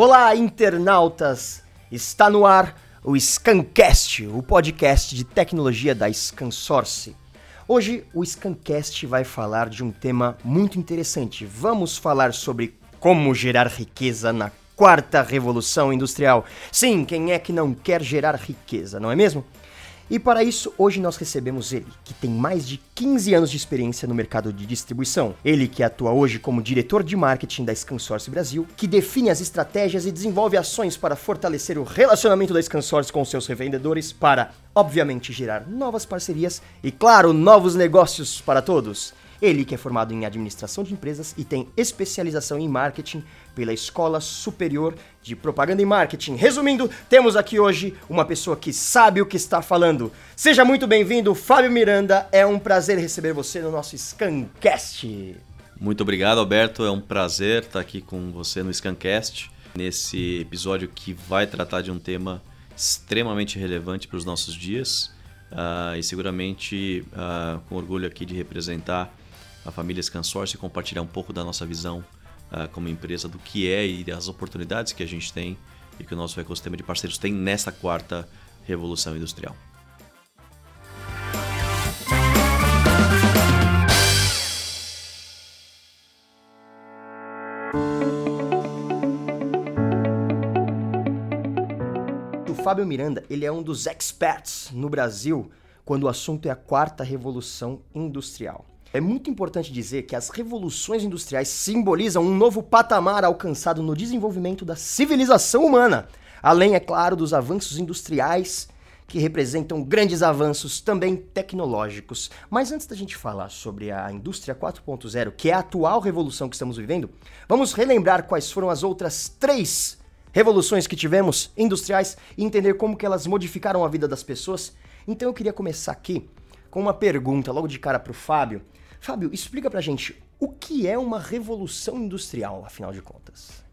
Olá, internautas! Está no ar o Scancast, o podcast de tecnologia da Scansource. Hoje o Scancast vai falar de um tema muito interessante. Vamos falar sobre como gerar riqueza na quarta revolução industrial. Sim, quem é que não quer gerar riqueza, não é mesmo? E para isso, hoje nós recebemos ele, que tem mais de 15 anos de experiência no mercado de distribuição. Ele que atua hoje como diretor de marketing da Scansource Brasil, que define as estratégias e desenvolve ações para fortalecer o relacionamento da Scansource com seus revendedores para, obviamente, gerar novas parcerias e, claro, novos negócios para todos. Ele que é formado em administração de empresas e tem especialização em marketing pela Escola Superior de Propaganda e Marketing. Resumindo, temos aqui hoje uma pessoa que sabe o que está falando. Seja muito bem-vindo, Fábio Miranda. É um prazer receber você no nosso Scancast. Muito obrigado, Alberto. É um prazer estar aqui com você no Scancast, nesse episódio que vai tratar de um tema extremamente relevante para os nossos dias. Uh, e seguramente uh, com orgulho aqui de representar a família Scansource e compartilhar um pouco da nossa visão uh, como empresa do que é e das oportunidades que a gente tem e que o nosso ecossistema de parceiros tem nessa quarta revolução industrial. O Fábio Miranda, ele é um dos experts no Brasil quando o assunto é a quarta revolução industrial. É muito importante dizer que as revoluções industriais simbolizam um novo patamar alcançado no desenvolvimento da civilização humana, além, é claro, dos avanços industriais que representam grandes avanços também tecnológicos. Mas antes da gente falar sobre a indústria 4.0, que é a atual revolução que estamos vivendo, vamos relembrar quais foram as outras três revoluções que tivemos industriais e entender como que elas modificaram a vida das pessoas. Então eu queria começar aqui com uma pergunta logo de cara para o Fábio. Fábio, explica pra gente o que é uma revolução industrial, afinal de contas.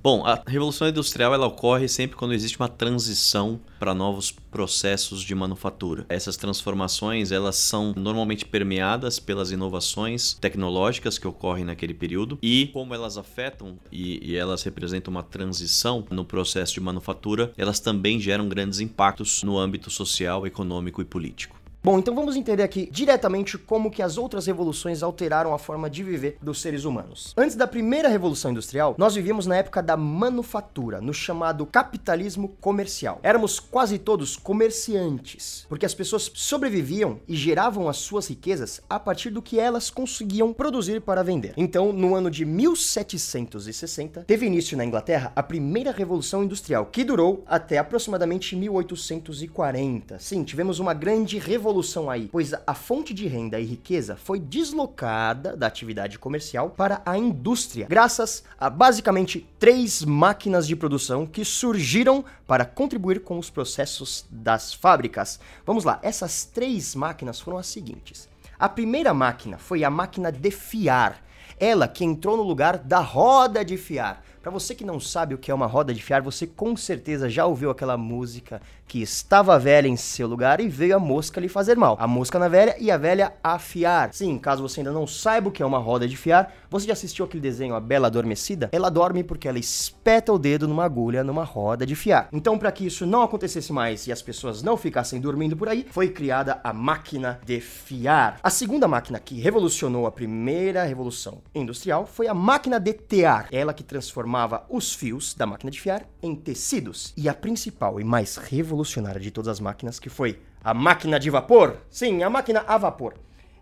Bom, a revolução industrial ela ocorre sempre quando existe uma transição para novos processos de manufatura. Essas transformações elas são normalmente permeadas pelas inovações tecnológicas que ocorrem naquele período e como elas afetam e, e elas representam uma transição no processo de manufatura, elas também geram grandes impactos no âmbito social, econômico e político. Bom, então vamos entender aqui diretamente como que as outras revoluções alteraram a forma de viver dos seres humanos. Antes da primeira revolução industrial, nós vivíamos na época da manufatura, no chamado capitalismo comercial. Éramos quase todos comerciantes, porque as pessoas sobreviviam e geravam as suas riquezas a partir do que elas conseguiam produzir para vender. Então, no ano de 1760, teve início na Inglaterra a primeira revolução industrial, que durou até aproximadamente 1840. Sim, tivemos uma grande revolução revolução aí, pois a fonte de renda e riqueza foi deslocada da atividade comercial para a indústria, graças a basicamente três máquinas de produção que surgiram para contribuir com os processos das fábricas. Vamos lá, essas três máquinas foram as seguintes. A primeira máquina foi a máquina de fiar, ela que entrou no lugar da roda de fiar. Para você que não sabe o que é uma roda de fiar, você com certeza já ouviu aquela música que estava velha em seu lugar e veio a mosca lhe fazer mal. A mosca na velha e a velha afiar. Sim, caso você ainda não saiba o que é uma roda de fiar, você já assistiu aquele desenho A Bela Adormecida? Ela dorme porque ela espeta o dedo numa agulha numa roda de fiar. Então, para que isso não acontecesse mais e as pessoas não ficassem dormindo por aí, foi criada a máquina de fiar. A segunda máquina que revolucionou a primeira revolução industrial foi a máquina de tear. Ela que transformava os fios da máquina de fiar em tecidos. E a principal e mais revolucionária de todas as máquinas, que foi a máquina de vapor. Sim, a máquina a vapor.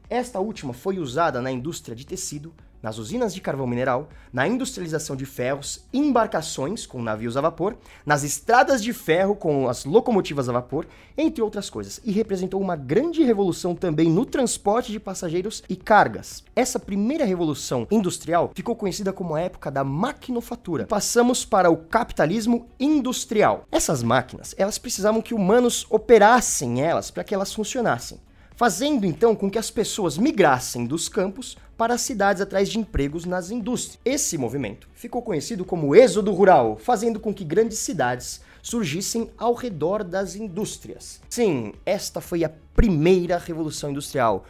Esta última foi usada na indústria de tecido, nas usinas de carvão mineral, na industrialização de ferros, embarcações com navios a vapor, nas estradas de ferro com as locomotivas a vapor, entre outras coisas, e representou uma grande revolução também no transporte de passageiros e cargas. Essa primeira revolução industrial ficou conhecida como a época da maquinofatura. Passamos para o capitalismo industrial. Essas máquinas, elas precisavam que humanos operassem elas para que elas funcionassem fazendo então com que as pessoas migrassem dos campos para as cidades atrás de empregos nas indústrias. Esse movimento ficou conhecido como êxodo rural, fazendo com que grandes cidades surgissem ao redor das indústrias. Sim, esta foi a primeira revolução industrial,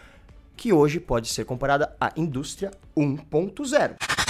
que hoje pode ser comparada à indústria 1.0.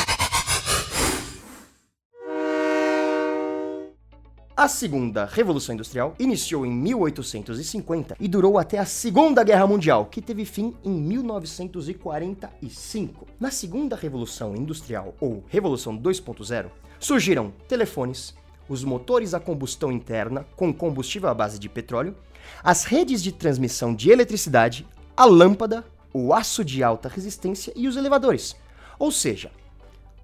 A segunda Revolução Industrial iniciou em 1850 e durou até a Segunda Guerra Mundial, que teve fim em 1945. Na Segunda Revolução Industrial, ou Revolução 2.0, surgiram telefones, os motores a combustão interna com combustível à base de petróleo, as redes de transmissão de eletricidade, a lâmpada, o aço de alta resistência e os elevadores. Ou seja,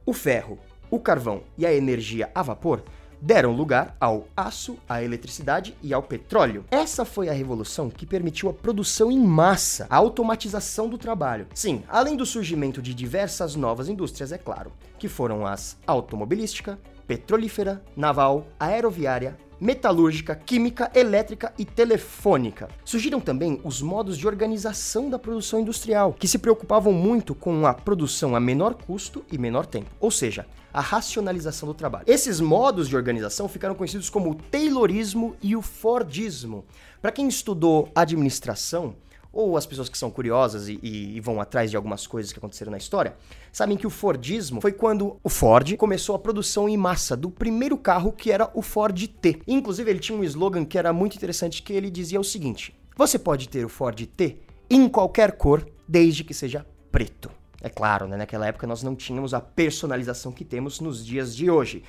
o ferro, o carvão e a energia a vapor deram lugar ao aço, à eletricidade e ao petróleo. Essa foi a revolução que permitiu a produção em massa, a automatização do trabalho. Sim, além do surgimento de diversas novas indústrias, é claro, que foram as automobilística, petrolífera, naval, aeroviária, metalúrgica, química, elétrica e telefônica. Surgiram também os modos de organização da produção industrial, que se preocupavam muito com a produção a menor custo e menor tempo, ou seja, a racionalização do trabalho. Esses modos de organização ficaram conhecidos como o Taylorismo e o Fordismo. Para quem estudou administração, ou as pessoas que são curiosas e, e, vão atrás de algumas coisas que aconteceram na história, sabem que o Fordismo foi quando o Ford começou a produção em massa do primeiro carro que era o Ford T. Inclusive, ele tinha um slogan que era muito interessante que ele dizia o seguinte: Você pode ter o Ford T em qualquer cor, desde que seja preto. É claro, né? naquela época nós não tínhamos a personalização que temos nos dias de hoje.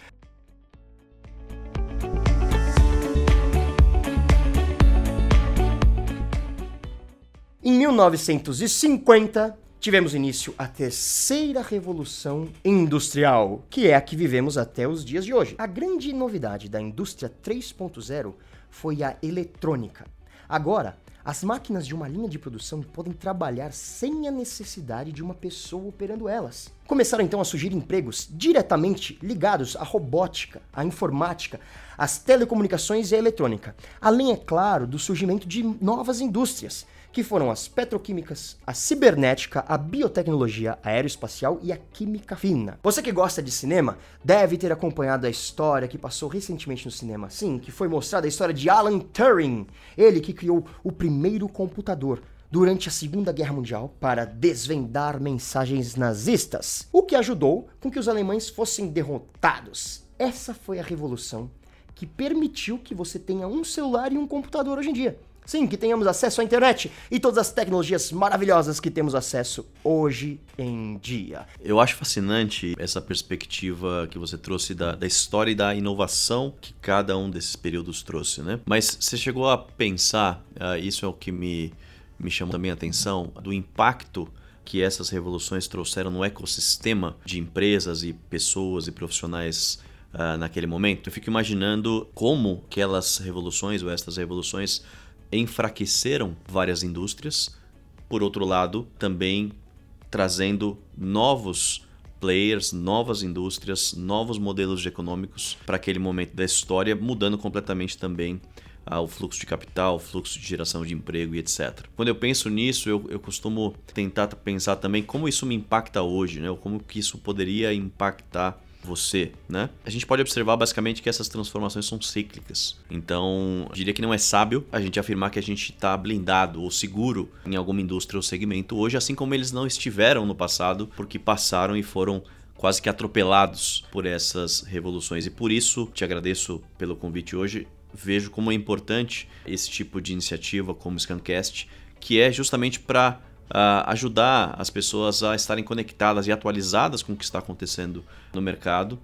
Em 1950, tivemos início a terceira revolução industrial, que é a que vivemos até os dias de hoje. A grande novidade da indústria 3.0 foi a eletrônica. Agora, as máquinas de uma linha de produção podem trabalhar sem a necessidade de uma pessoa operando elas. Começaram então a surgir empregos diretamente ligados à robótica, à informática, às telecomunicações e à eletrônica, além, é claro, do surgimento de novas indústrias que foram as petroquímicas, a cibernética, a biotecnologia aeroespacial e a química fina. Você que gosta de cinema deve ter acompanhado a história que passou recentemente no cinema, sim, que foi mostrada a história de Alan Turing, ele que criou o primeiro computador durante a Segunda Guerra Mundial para desvendar mensagens nazistas, o que ajudou com que os alemães fossem derrotados. Essa foi a revolução que permitiu que você tenha um celular e um computador hoje em dia. Sim, que tenhamos acesso à internet e todas as tecnologias maravilhosas que temos acesso hoje em dia. Eu acho fascinante essa perspectiva que você trouxe da, da história e da inovação que cada um desses períodos trouxe, né? Mas você chegou a pensar, uh, isso é o que me, me chamou também a atenção, do impacto que essas revoluções trouxeram no ecossistema de empresas e pessoas e profissionais uh, naquele momento. Eu fico imaginando como aquelas revoluções ou essas revoluções enfraqueceram várias indústrias, por outro lado, também trazendo novos players, novas indústrias, novos modelos econômicos para aquele momento da história, mudando completamente também ah, o fluxo de capital, o fluxo de geração de emprego e etc. Quando eu penso nisso, eu, eu costumo tentar pensar também como isso me impacta hoje, né? como que isso poderia impactar você, né? A gente pode observar basicamente que essas transformações são cíclicas. Então, diria que não é sábio a gente afirmar que a gente está blindado ou seguro em alguma indústria ou segmento hoje, assim como eles não estiveram no passado, porque passaram e foram quase que atropelados por essas revoluções. E por isso, te agradeço pelo convite hoje. Vejo como é importante esse tipo de iniciativa como o Scancast, que é justamente para uh, ajudar as pessoas a estarem conectadas e atualizadas com o que está acontecendo no mercado,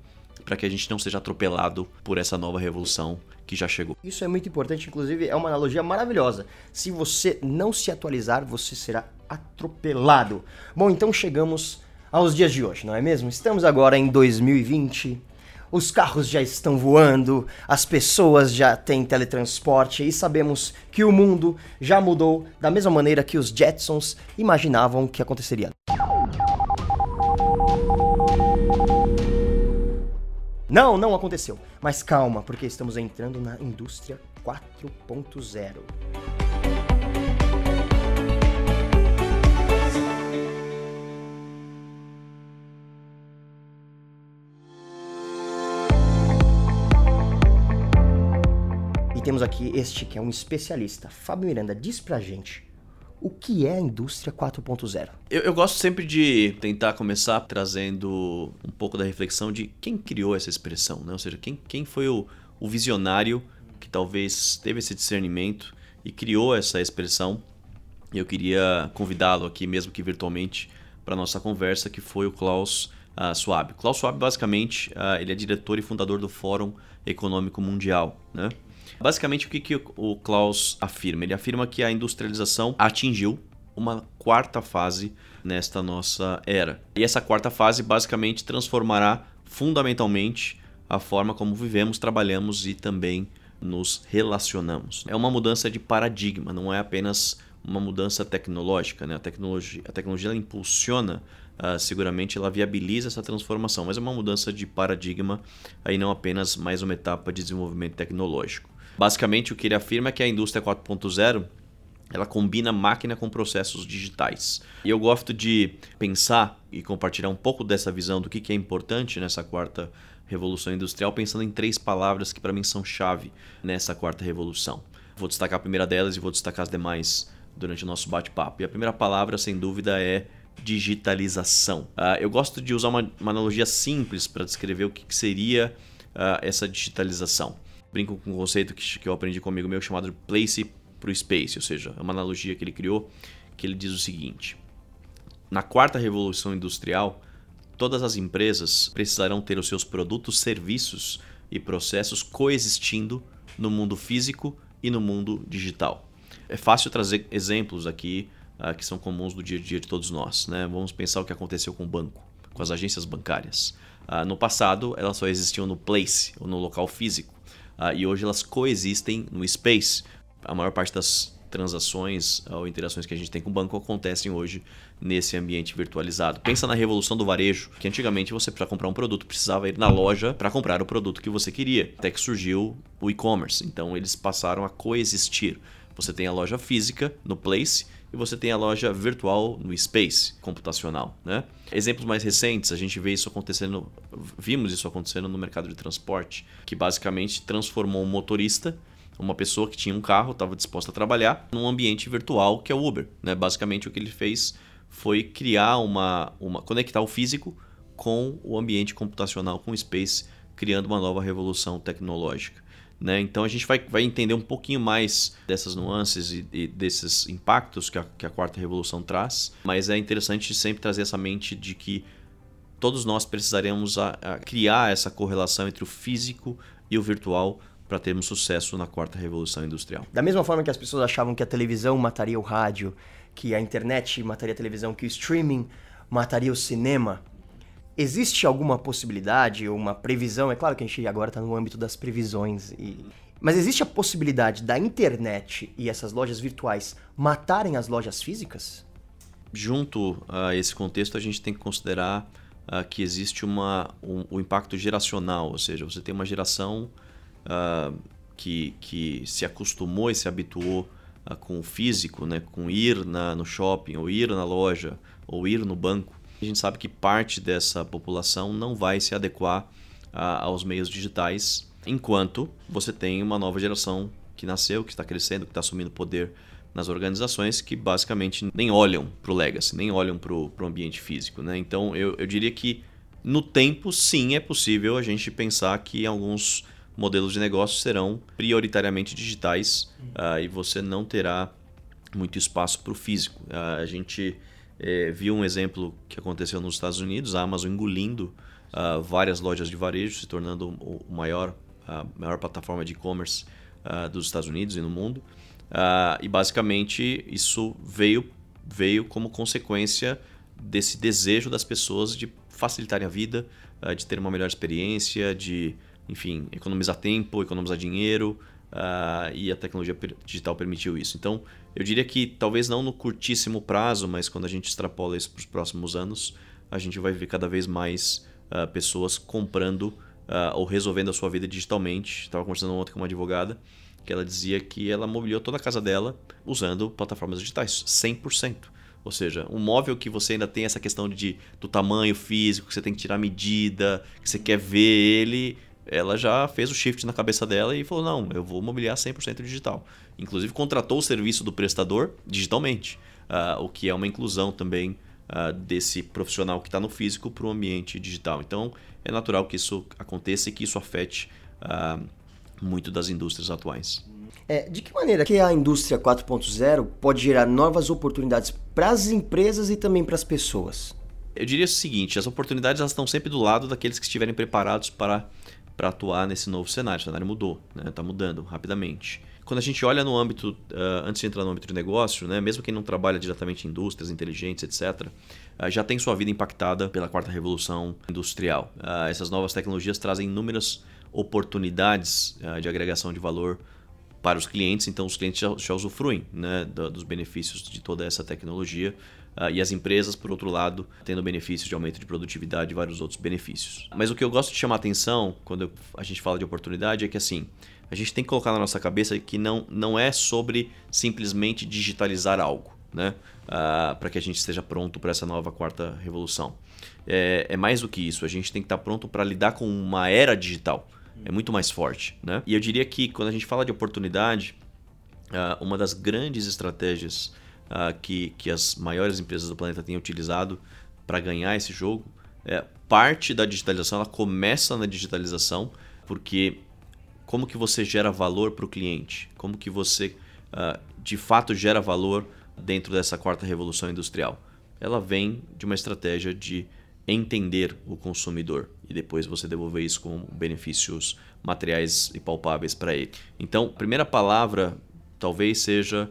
para que a gente não seja atropelado por essa nova revolução que já chegou. Isso é muito importante, inclusive é uma analogia maravilhosa. Se você não se atualizar, você será atropelado. Bom, então chegamos aos dias de hoje, não é mesmo? Estamos agora em 2020 os carros já estão voando, as pessoas já têm teletransporte e sabemos que o mundo já mudou da mesma maneira que os Jetsons imaginavam que aconteceria. Não, não aconteceu. Mas calma, porque estamos entrando na indústria 4.0. temos aqui este que é um especialista. Fábio Miranda, diz pra gente o que é a indústria 4.0? Eu, eu, gosto sempre de tentar começar trazendo um pouco da reflexão de quem criou essa expressão, né? ou seja, quem, quem foi o, o visionário que talvez teve esse discernimento e criou essa expressão. Eu queria convidá-lo aqui, mesmo que virtualmente, para nossa conversa, que foi o Klaus uh, Schwab. Klaus Schwab, basicamente, uh, ele é diretor e fundador do Fórum Econômico Mundial. Né? Basicamente, o que, que o Klaus afirma? Ele afirma que a industrialização atingiu uma quarta fase nesta nossa era. E essa quarta fase basicamente transformará fundamentalmente a forma como vivemos, trabalhamos e também nos relacionamos. É uma mudança de paradigma, não é apenas uma mudança tecnológica. Né? A tecnologia, a tecnologia impulsiona, uh, seguramente ela viabiliza essa transformação, mas é uma mudança de paradigma aí não apenas mais uma etapa de desenvolvimento tecnológico. Basicamente, o que ele afirma é que a indústria 4.0 ela combina máquina com processos digitais. E eu gosto de pensar e compartilhar um pouco dessa visão do que é importante nessa quarta revolução industrial, pensando em três palavras que para mim são chave nessa quarta revolução. Vou destacar a primeira delas e vou destacar as demais durante o nosso bate-papo. E a primeira palavra, sem dúvida, é digitalização. Uh, eu gosto de usar uma, uma analogia simples para descrever o que, que seria uh, essa digitalização. Brinco com um conceito que, que eu aprendi comigo meu chamado place para o space, ou seja, é uma analogia que ele criou que ele diz o seguinte: na quarta revolução industrial, todas as empresas precisarão ter os seus produtos, serviços e processos coexistindo no mundo físico e no mundo digital. É fácil trazer exemplos aqui uh, que são comuns do dia a dia de todos nós. Né? Vamos pensar o que aconteceu com o banco, com as agências bancárias. Uh, no passado, elas só existiam no place, ou no local físico. Uh, e hoje elas coexistem no space, a maior parte das transações ou interações que a gente tem com o banco acontecem hoje nesse ambiente virtualizado. Pensa na revolução do varejo, que antigamente você para comprar um produto precisava ir na loja para comprar o produto que você queria. Até que surgiu o e-commerce. Então eles passaram a coexistir. Você tem a loja física no Place e você tem a loja virtual no Space computacional, né? Exemplos mais recentes, a gente vê isso acontecendo, vimos isso acontecendo no mercado de transporte, que basicamente transformou um motorista uma pessoa que tinha um carro, estava disposta a trabalhar num ambiente virtual que é o Uber. Né? Basicamente o que ele fez foi criar uma, uma. conectar o físico com o ambiente computacional, com o Space, criando uma nova revolução tecnológica. Né? Então a gente vai, vai entender um pouquinho mais dessas nuances e, e desses impactos que a, que a quarta revolução traz, mas é interessante sempre trazer essa mente de que todos nós precisaremos a, a criar essa correlação entre o físico e o virtual para termos sucesso na quarta revolução industrial. Da mesma forma que as pessoas achavam que a televisão mataria o rádio, que a internet mataria a televisão, que o streaming mataria o cinema, existe alguma possibilidade uma previsão? É claro que a gente agora está no âmbito das previsões, e... mas existe a possibilidade da internet e essas lojas virtuais matarem as lojas físicas? Junto a esse contexto, a gente tem que considerar uh, que existe uma, um, um impacto geracional, ou seja, você tem uma geração uh, que, que se acostumou e se habituou uh, com o físico, né, com ir na, no shopping, ou ir na loja, ou ir no banco, a gente sabe que parte dessa população não vai se adequar uh, aos meios digitais, enquanto você tem uma nova geração que nasceu, que está crescendo, que está assumindo poder nas organizações que basicamente nem olham para o legacy, nem olham para o ambiente físico. Né? Então eu, eu diria que no tempo, sim, é possível a gente pensar que alguns modelos de negócio serão prioritariamente digitais uh, e você não terá muito espaço para o físico. Uh, a gente eh, viu um exemplo que aconteceu nos Estados Unidos, a Amazon engolindo uh, várias lojas de varejo, se tornando o maior, a maior plataforma de e-commerce dos Estados Unidos e no mundo. e basicamente isso veio, veio como consequência desse desejo das pessoas de facilitarem a vida, de ter uma melhor experiência, de enfim, economizar tempo, economizar dinheiro, uh, e a tecnologia digital permitiu isso. Então, eu diria que talvez não no curtíssimo prazo, mas quando a gente extrapola isso para os próximos anos, a gente vai ver cada vez mais uh, pessoas comprando uh, ou resolvendo a sua vida digitalmente. Estava conversando ontem com uma advogada que ela dizia que ela mobiliou toda a casa dela usando plataformas digitais, 100%. Ou seja, um móvel que você ainda tem essa questão de, do tamanho físico, que você tem que tirar medida, que você quer ver ele, ela já fez o shift na cabeça dela e falou: não, eu vou mobiliar 100% digital. Inclusive, contratou o serviço do prestador digitalmente, uh, o que é uma inclusão também uh, desse profissional que está no físico para o ambiente digital. Então, é natural que isso aconteça e que isso afete uh, muito das indústrias atuais. É, de que maneira que a indústria 4.0 pode gerar novas oportunidades para as empresas e também para as pessoas? Eu diria o seguinte: as oportunidades elas estão sempre do lado daqueles que estiverem preparados para, para atuar nesse novo cenário. O cenário mudou, está né? Tá mudando rapidamente. Quando a gente olha no âmbito, uh, antes de entrar no âmbito de negócio, né? mesmo quem não trabalha diretamente em indústrias inteligentes, etc., uh, já tem sua vida impactada pela quarta revolução industrial. Uh, essas novas tecnologias trazem inúmeras oportunidades de agregação de valor para os clientes, então os clientes já, já usufruem né, dos benefícios de toda essa tecnologia. Uh, e as empresas, por outro lado, tendo benefícios de aumento de produtividade e vários outros benefícios. Mas o que eu gosto de chamar atenção quando a gente fala de oportunidade é que assim, a gente tem que colocar na nossa cabeça que não, não é sobre simplesmente digitalizar algo, né? Uh, para que a gente esteja pronto para essa nova quarta revolução. É, é mais do que isso, a gente tem que estar pronto para lidar com uma era digital é muito mais forte. Né? E eu diria que quando a gente fala de oportunidade, uh, uma das grandes estratégias uh, que, que as maiores empresas do planeta têm utilizado para ganhar esse jogo é parte da digitalização, ela começa na digitalização, porque como que você gera valor para o cliente? Como que você uh, de fato gera valor dentro dessa quarta revolução industrial? Ela vem de uma estratégia de entender o consumidor e depois você devolver isso com benefícios materiais e palpáveis para ele. Então, a primeira palavra talvez seja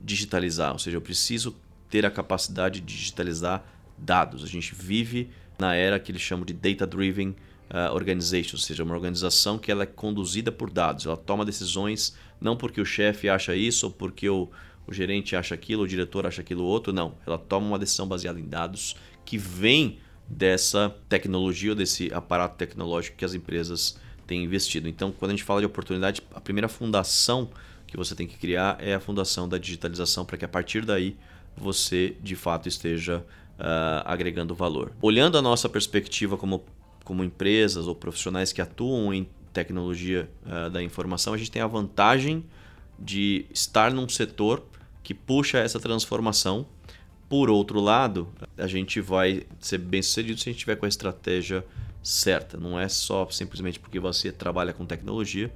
digitalizar, ou seja, eu preciso ter a capacidade de digitalizar dados. A gente vive na era que eles chamam de data driven uh, organization, ou seja, uma organização que ela é conduzida por dados. Ela toma decisões não porque o chefe acha isso ou porque o, o gerente acha aquilo, o diretor acha aquilo outro, não. Ela toma uma decisão baseada em dados que vem dessa tecnologia ou desse aparato tecnológico que as empresas têm investido. Então, quando a gente fala de oportunidade, a primeira fundação que você tem que criar é a fundação da digitalização para que a partir daí você de fato esteja uh, agregando valor. Olhando a nossa perspectiva como, como empresas ou profissionais que atuam em tecnologia uh, da informação, a gente tem a vantagem de estar num setor que puxa essa transformação por outro lado, a gente vai ser bem sucedido se a gente tiver com a estratégia certa. Não é só simplesmente porque você trabalha com tecnologia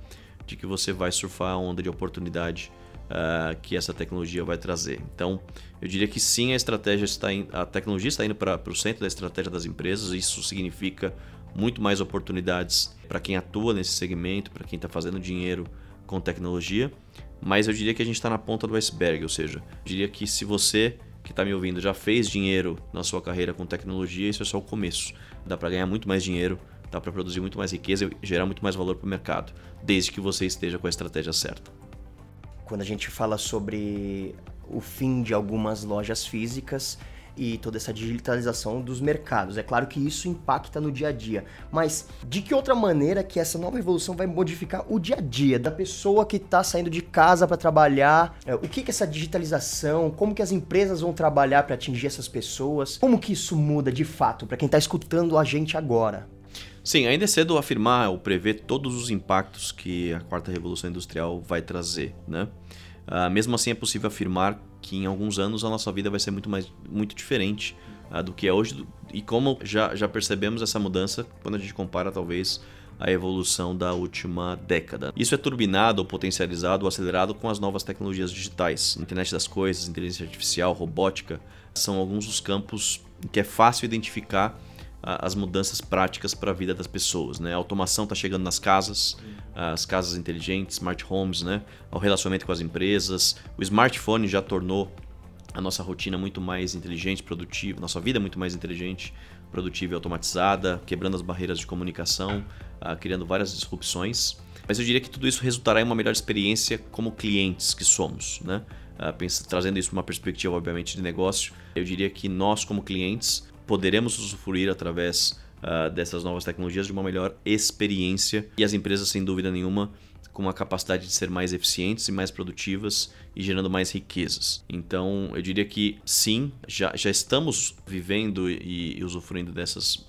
de que você vai surfar a onda de oportunidade uh, que essa tecnologia vai trazer. Então, eu diria que sim, a estratégia está in, a tecnologia está indo para o centro da estratégia das empresas. Isso significa muito mais oportunidades para quem atua nesse segmento, para quem está fazendo dinheiro com tecnologia. Mas eu diria que a gente está na ponta do iceberg, ou seja, eu diria que se você que está me ouvindo já fez dinheiro na sua carreira com tecnologia, isso é só o começo. Dá para ganhar muito mais dinheiro, dá para produzir muito mais riqueza e gerar muito mais valor para o mercado, desde que você esteja com a estratégia certa. Quando a gente fala sobre o fim de algumas lojas físicas, e toda essa digitalização dos mercados. É claro que isso impacta no dia a dia, mas de que outra maneira que essa nova evolução vai modificar o dia a dia da pessoa que está saindo de casa para trabalhar? É, o que que essa digitalização, como que as empresas vão trabalhar para atingir essas pessoas? Como que isso muda de fato para quem está escutando a gente agora? Sim, ainda é cedo afirmar ou prever todos os impactos que a quarta revolução industrial vai trazer, né? Uh, mesmo assim, é possível afirmar que em alguns anos a nossa vida vai ser muito, mais, muito diferente uh, do que é hoje. E como já, já percebemos essa mudança quando a gente compara, talvez, a evolução da última década. Isso é turbinado, ou potencializado ou acelerado com as novas tecnologias digitais. Internet das coisas, inteligência artificial, robótica, são alguns dos campos que é fácil identificar as mudanças práticas para a vida das pessoas. Né? A automação está chegando nas casas, as casas inteligentes, smart homes, né? o relacionamento com as empresas. O smartphone já tornou a nossa rotina muito mais inteligente, produtiva, nossa vida muito mais inteligente, produtiva e automatizada, quebrando as barreiras de comunicação, uh, criando várias disrupções. Mas eu diria que tudo isso resultará em uma melhor experiência como clientes que somos, né? Uh, trazendo isso para uma perspectiva, obviamente, de negócio, eu diria que nós, como clientes, poderemos usufruir através uh, dessas novas tecnologias de uma melhor experiência e as empresas, sem dúvida nenhuma, com a capacidade de ser mais eficientes e mais produtivas e gerando mais riquezas. Então, eu diria que sim, já, já estamos vivendo e, e usufruindo dessas,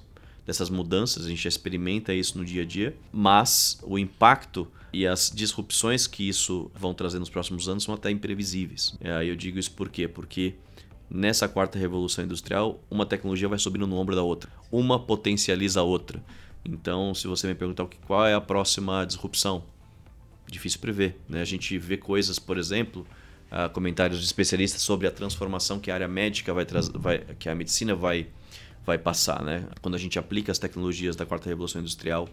dessas mudanças, a gente já experimenta isso no dia a dia, mas o impacto e as disrupções que isso vão trazer nos próximos anos são até imprevisíveis. Aí eu digo isso por quê? Porque nessa quarta revolução industrial, uma tecnologia vai subindo no ombro da outra. Uma potencializa a outra. Então, se você me perguntar qual é a próxima disrupção, difícil prever. Né? A gente vê coisas, por exemplo, uh, comentários de especialistas sobre a transformação que a área médica vai trazer, que a medicina vai, vai passar. Né? Quando a gente aplica as tecnologias da quarta revolução industrial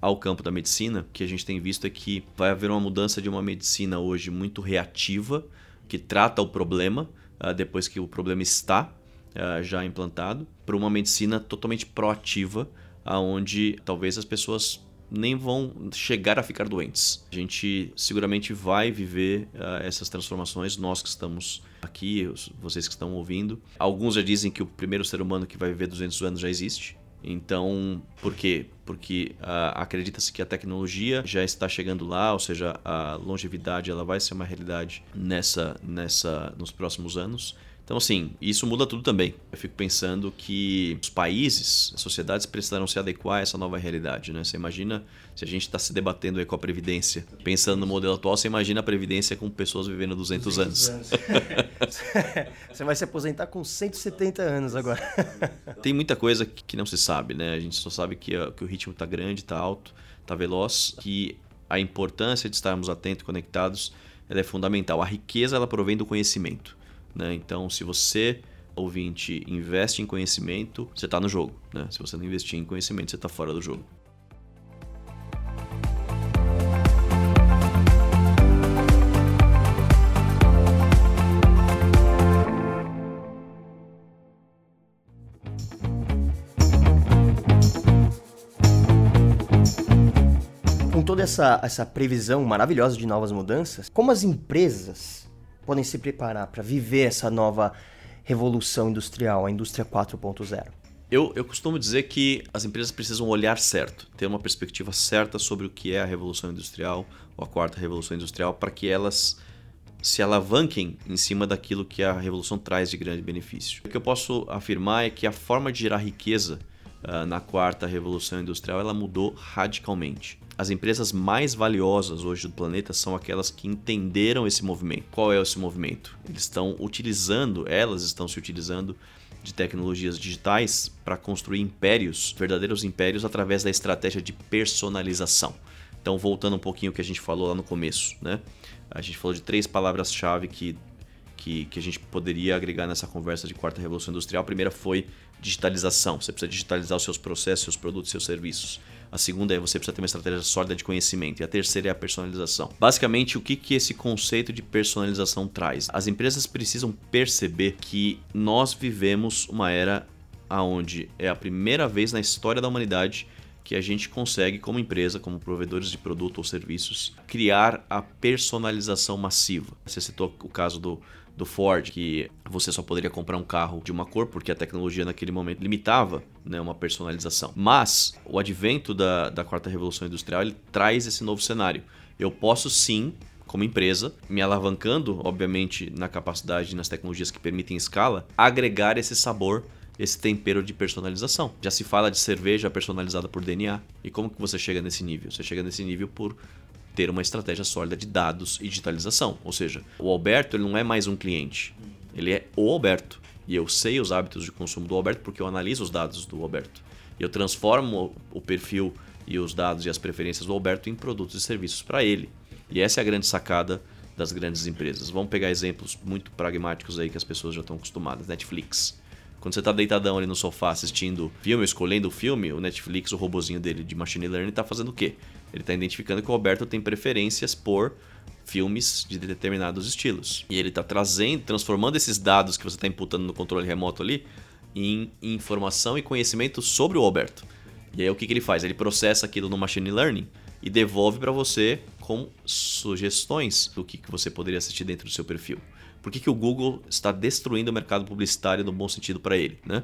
ao campo da medicina, o que a gente tem visto é que vai haver uma mudança de uma medicina hoje muito reativa, que trata o problema uh, depois que o problema está uh, já implantado, para uma medicina totalmente proativa, aonde talvez as pessoas nem vão chegar a ficar doentes. A gente seguramente vai viver uh, essas transformações, nós que estamos aqui, vocês que estão ouvindo. Alguns já dizem que o primeiro ser humano que vai viver 200 anos já existe. Então, por quê? Porque uh, acredita-se que a tecnologia já está chegando lá, ou seja, a longevidade ela vai ser uma realidade nessa, nessa, nos próximos anos. Então, assim, isso muda tudo também. Eu fico pensando que os países, as sociedades precisarão se adequar a essa nova realidade, né? Você imagina se a gente está se debatendo aí com a Previdência. Pensando no modelo atual, você imagina a Previdência com pessoas vivendo 200, 200 anos. anos. você vai se aposentar com 170 anos agora. Tem muita coisa que não se sabe, né? A gente só sabe que, que o ritmo está grande, está alto, está veloz, que a importância de estarmos atentos, conectados, ela é fundamental. A riqueza ela provém do conhecimento. Né? Então, se você, ouvinte, investe em conhecimento, você está no jogo. Né? Se você não investir em conhecimento, você está fora do jogo. Com toda essa, essa previsão maravilhosa de novas mudanças, como as empresas podem se preparar para viver essa nova revolução industrial, a indústria 4.0? Eu, eu costumo dizer que as empresas precisam olhar certo, ter uma perspectiva certa sobre o que é a revolução industrial ou a quarta revolução industrial, para que elas se alavanquem em cima daquilo que a revolução traz de grande benefício. O que eu posso afirmar é que a forma de gerar riqueza na quarta revolução industrial ela mudou radicalmente. As empresas mais valiosas hoje do planeta são aquelas que entenderam esse movimento. Qual é esse movimento? Eles estão utilizando, elas estão se utilizando de tecnologias digitais para construir impérios, verdadeiros impérios, através da estratégia de personalização. Então, voltando um pouquinho ao que a gente falou lá no começo, né? A gente falou de três palavras-chave que, que, que a gente poderia agregar nessa conversa de quarta revolução industrial. A primeira foi digitalização. Você precisa digitalizar os seus processos, seus produtos, seus serviços. A segunda é você precisa ter uma estratégia sólida de conhecimento. E a terceira é a personalização. Basicamente, o que, que esse conceito de personalização traz? As empresas precisam perceber que nós vivemos uma era onde é a primeira vez na história da humanidade que a gente consegue, como empresa, como provedores de produto ou serviços, criar a personalização massiva. Você citou o caso do do Ford, que você só poderia comprar um carro de uma cor porque a tecnologia naquele momento limitava né, uma personalização. Mas o advento da, da quarta revolução industrial ele traz esse novo cenário. Eu posso sim como empresa, me alavancando, obviamente, na capacidade nas tecnologias que permitem escala, agregar esse sabor, esse tempero de personalização. Já se fala de cerveja personalizada por DNA. E como que você chega nesse nível? Você chega nesse nível por ter uma estratégia sólida de dados e digitalização. Ou seja, o Alberto ele não é mais um cliente, ele é o Alberto. E eu sei os hábitos de consumo do Alberto porque eu analiso os dados do Alberto. E eu transformo o perfil e os dados e as preferências do Alberto em produtos e serviços para ele. E essa é a grande sacada das grandes empresas. Vamos pegar exemplos muito pragmáticos aí que as pessoas já estão acostumadas. Netflix. Quando você está deitadão ali no sofá assistindo filme, escolhendo o filme, o Netflix, o robozinho dele de machine learning, está fazendo o quê? Ele está identificando que o Roberto tem preferências por filmes de determinados estilos. E ele está trazendo, transformando esses dados que você está imputando no controle remoto ali em informação e conhecimento sobre o Alberto. E aí o que, que ele faz? Ele processa aquilo no machine learning e devolve para você com sugestões do que, que você poderia assistir dentro do seu perfil. Por que, que o Google está destruindo o mercado publicitário no bom sentido para ele? Né?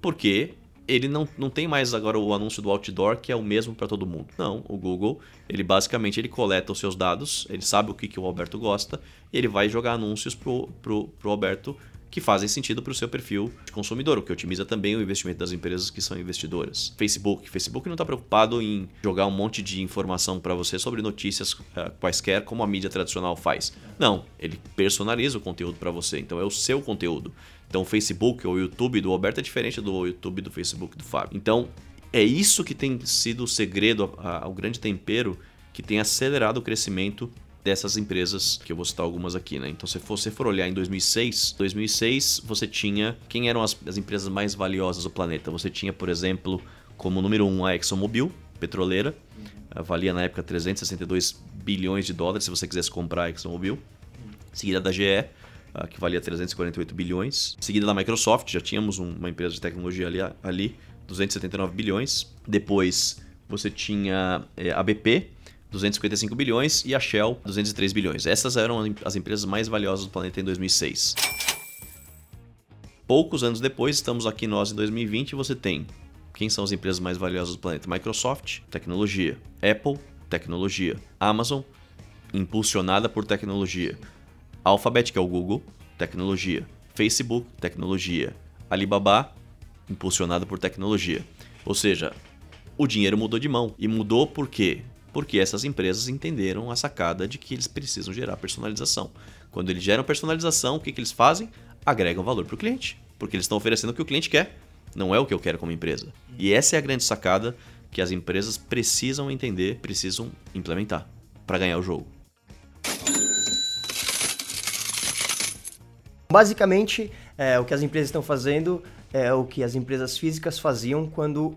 Porque ele não, não tem mais agora o anúncio do outdoor que é o mesmo para todo mundo. Não, o Google, ele basicamente ele coleta os seus dados, ele sabe o que, que o Alberto gosta, e ele vai jogar anúncios pro, pro, pro Alberto que fazem sentido para o seu perfil de consumidor, o que otimiza também o investimento das empresas que são investidoras. Facebook. Facebook não está preocupado em jogar um monte de informação para você sobre notícias uh, quaisquer, como a mídia tradicional faz. Não, ele personaliza o conteúdo para você, então é o seu conteúdo. Então o Facebook ou o YouTube do Alberto é diferente do YouTube do Facebook do Fábio. Então é isso que tem sido o segredo, o grande tempero que tem acelerado o crescimento dessas empresas, que eu vou citar algumas aqui, né? Então, se você for olhar em 2006, 2006 você tinha quem eram as, as empresas mais valiosas do planeta. Você tinha, por exemplo, como número um a ExxonMobil, petroleira, valia na época 362 bilhões de dólares se você quisesse comprar a ExxonMobil. Seguida da GE, que valia 348 bilhões. Seguida da Microsoft, já tínhamos uma empresa de tecnologia ali, ali 279 bilhões. Depois você tinha é, a BP, 255 bilhões, e a Shell, 203 bilhões. Essas eram as empresas mais valiosas do planeta em 2006. Poucos anos depois, estamos aqui nós em 2020 e você tem quem são as empresas mais valiosas do planeta? Microsoft, tecnologia. Apple, tecnologia. Amazon, impulsionada por tecnologia. Alphabet, que é o Google, tecnologia. Facebook, tecnologia. Alibaba, impulsionado por tecnologia. Ou seja, o dinheiro mudou de mão. E mudou por quê? Porque essas empresas entenderam a sacada de que eles precisam gerar personalização. Quando eles geram personalização, o que, que eles fazem? Agregam valor para o cliente. Porque eles estão oferecendo o que o cliente quer, não é o que eu quero como empresa. E essa é a grande sacada que as empresas precisam entender, precisam implementar para ganhar o jogo. Basicamente, é, o que as empresas estão fazendo é o que as empresas físicas faziam quando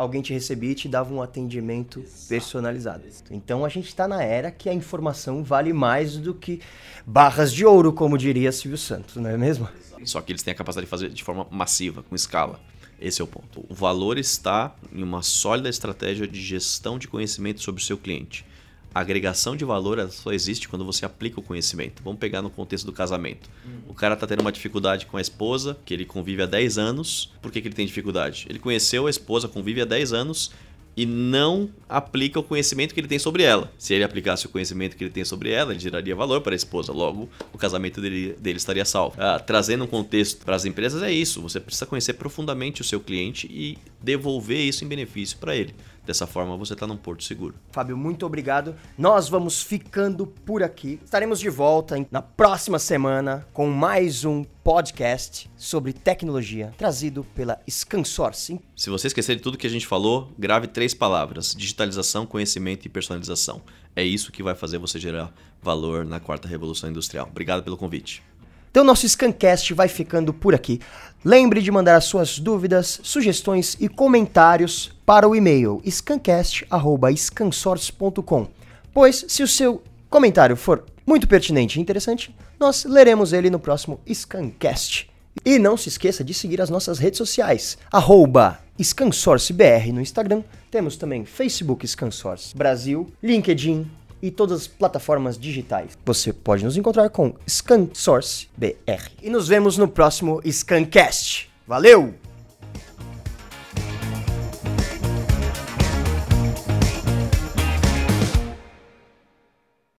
alguém te recebia e te dava um atendimento personalizado. Então a gente está na era que a informação vale mais do que barras de ouro, como diria Silvio Santos, não é mesmo? Só que eles têm a capacidade de fazer de forma massiva, com escala. Esse é o ponto. O valor está em uma sólida estratégia de gestão de conhecimento sobre o seu cliente. A agregação de valor só existe quando você aplica o conhecimento. Vamos pegar no contexto do casamento. O cara está tendo uma dificuldade com a esposa, que ele convive há 10 anos. Por que, que ele tem dificuldade? Ele conheceu a esposa, convive há 10 anos e não aplica o conhecimento que ele tem sobre ela. Se ele aplicasse o conhecimento que ele tem sobre ela, ele geraria valor para a esposa. Logo, o casamento dele, dele estaria salvo. Ah, trazendo um contexto para as empresas, é isso. Você precisa conhecer profundamente o seu cliente e devolver isso em benefício para ele. Dessa forma, você está num porto seguro. Fábio, muito obrigado. Nós vamos ficando por aqui. Estaremos de volta na próxima semana com mais um podcast sobre tecnologia trazido pela ScanSource. Se você esquecer de tudo que a gente falou, grave três palavras: digitalização, conhecimento e personalização. É isso que vai fazer você gerar valor na quarta revolução industrial. Obrigado pelo convite. Então, nosso Scancast vai ficando por aqui. Lembre de mandar as suas dúvidas, sugestões e comentários para o e-mail scancast.scansource.com, pois se o seu comentário for muito pertinente e interessante, nós leremos ele no próximo Scancast. E não se esqueça de seguir as nossas redes sociais, arroba ScanSourceBR no Instagram, temos também Facebook ScanSource Brasil, LinkedIn, e todas as plataformas digitais. Você pode nos encontrar com ScanSource BR. E nos vemos no próximo ScanCast. Valeu!